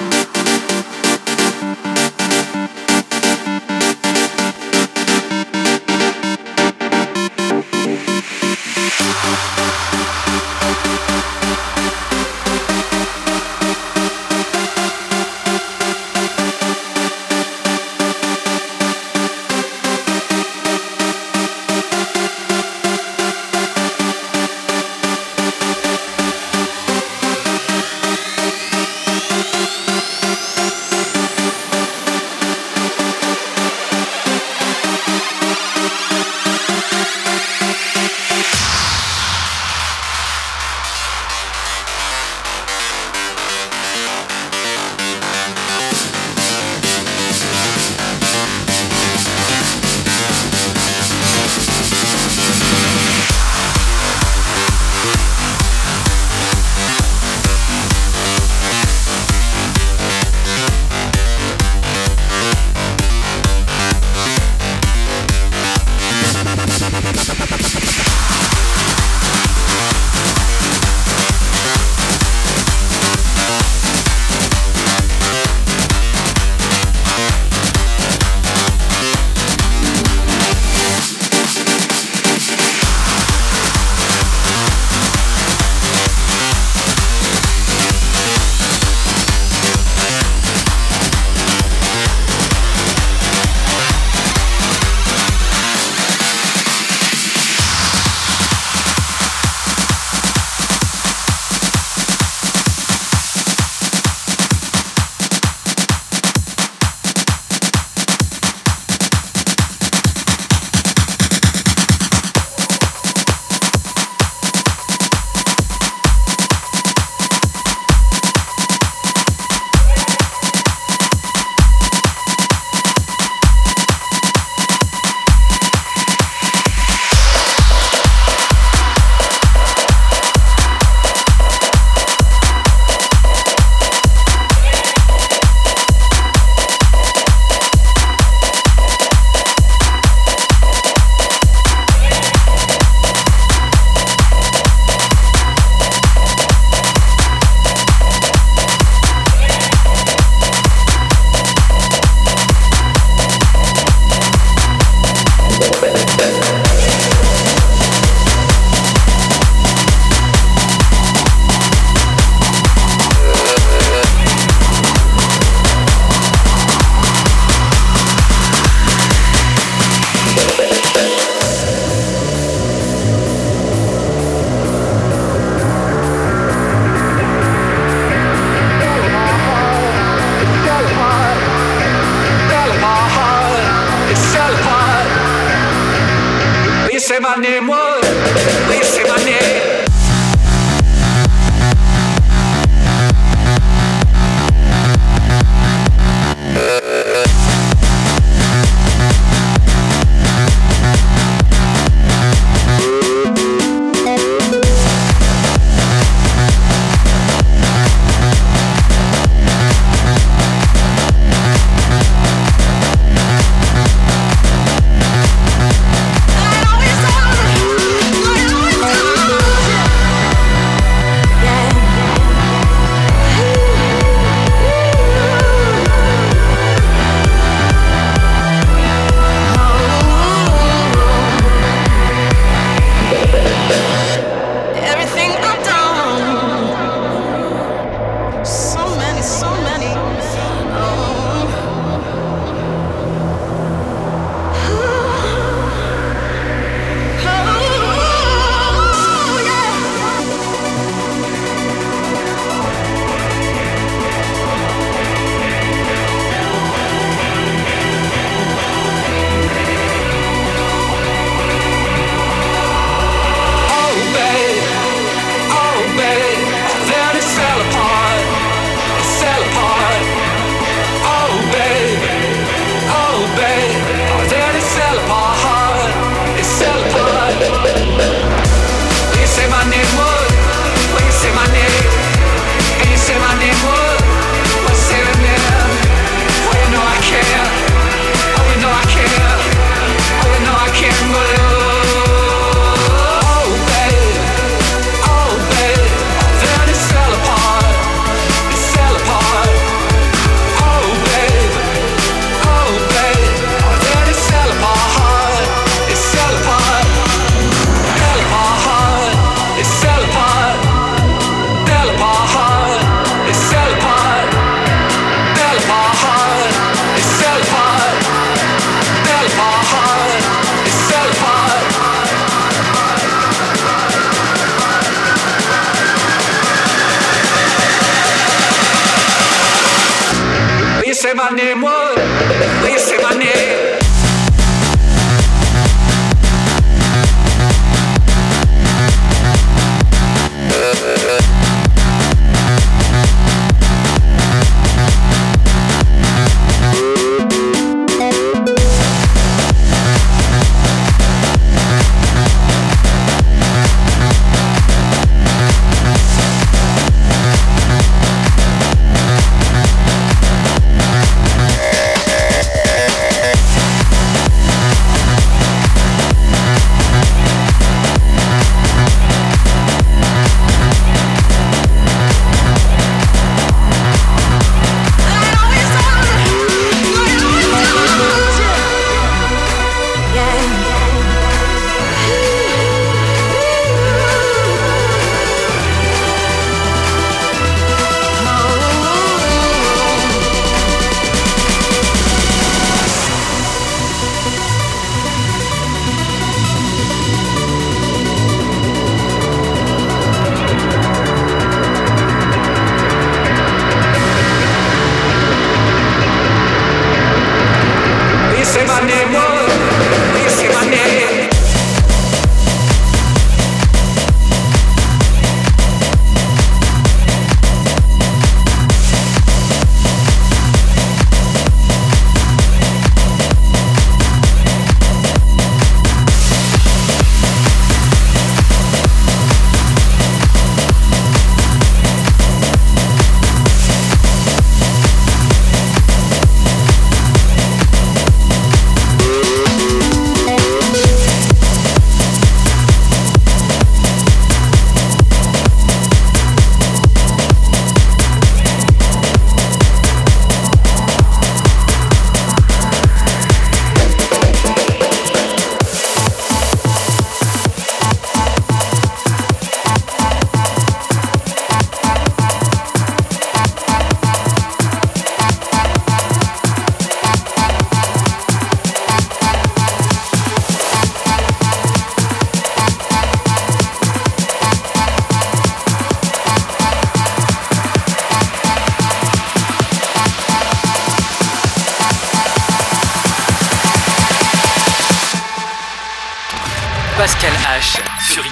you everything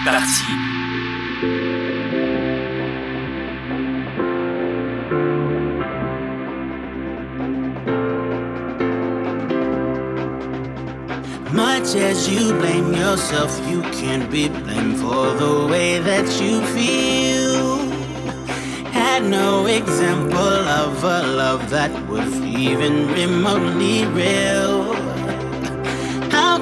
e-party. Much as you blame yourself, you can't be blamed for the way that you feel. Had no example of a love that was even remotely real.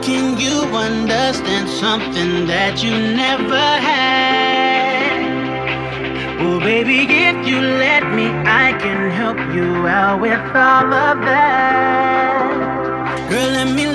Can you understand something that you never had? Oh, baby, if you let me, I can help you out with all of that. Girl, let me